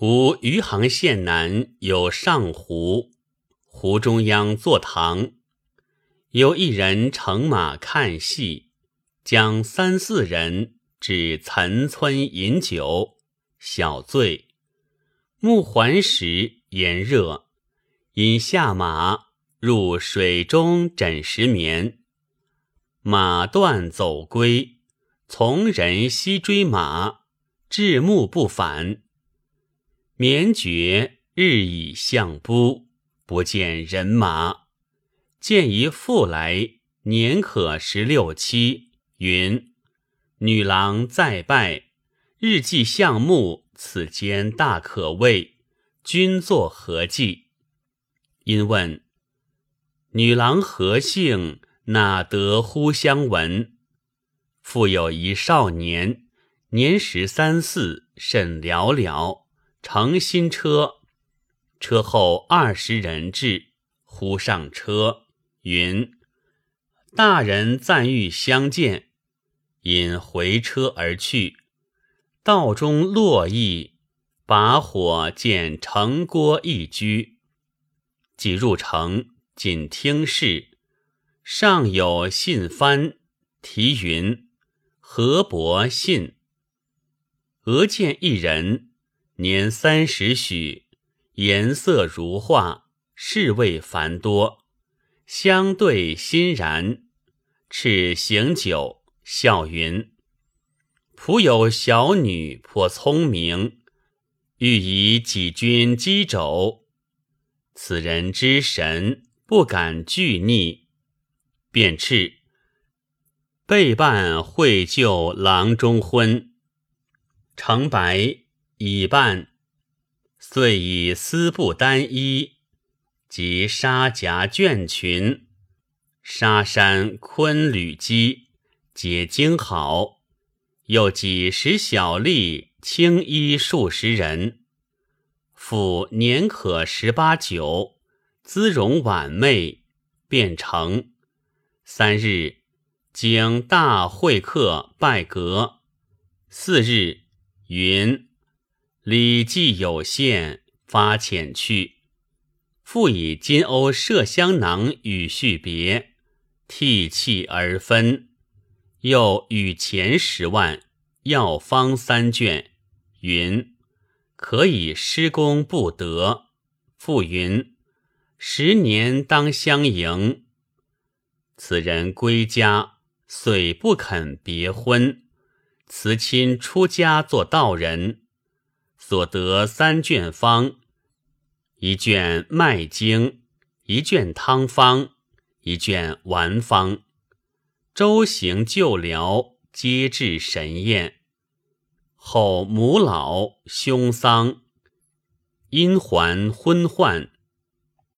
吾余杭县南有上湖，湖中央坐堂，有一人乘马看戏，将三四人至岑村饮酒，小醉。暮还时，炎热，因下马入水中枕石眠。马断走归，从人西追马，至暮不返。眠觉日已向不，不见人马。见一妇来，年可十六七，云：“女郎再拜，日既向暮，此间大可畏。君作何计？”因问：“女郎何姓？哪得呼相闻？”复有一少年，年十三四，甚寥寥。乘新车，车后二十人至，呼上车，云：“大人暂欲相见。”因回车而去。道中落意，把火见城郭一居。即入城，仅听事，上有信幡，题云：“何伯信。”俄见一人。年三十许，颜色如画，侍卫繁多，相对欣然。赤行酒，笑云：“仆有小女颇聪明，欲以己君击肘。此人之神，不敢拒逆，便斥备办会就郎中婚，成白。”已办，遂以丝布单衣及纱夹绢裙、纱衫昆履机，皆精好。又几十小吏青衣数十人，复年可十八九，姿容婉媚，便成。三日，经大会客拜阁。四日，云。礼记有限，发遣去。复以金瓯麝香囊与续别，涕泣而分。又与钱十万，药方三卷，云可以施功不得。复云十年当相迎。此人归家，遂不肯别婚，辞亲出家做道人。所得三卷方，一卷脉经，一卷汤方，一卷丸方。周行旧疗，皆至神验。后母老兄丧，因还昏患，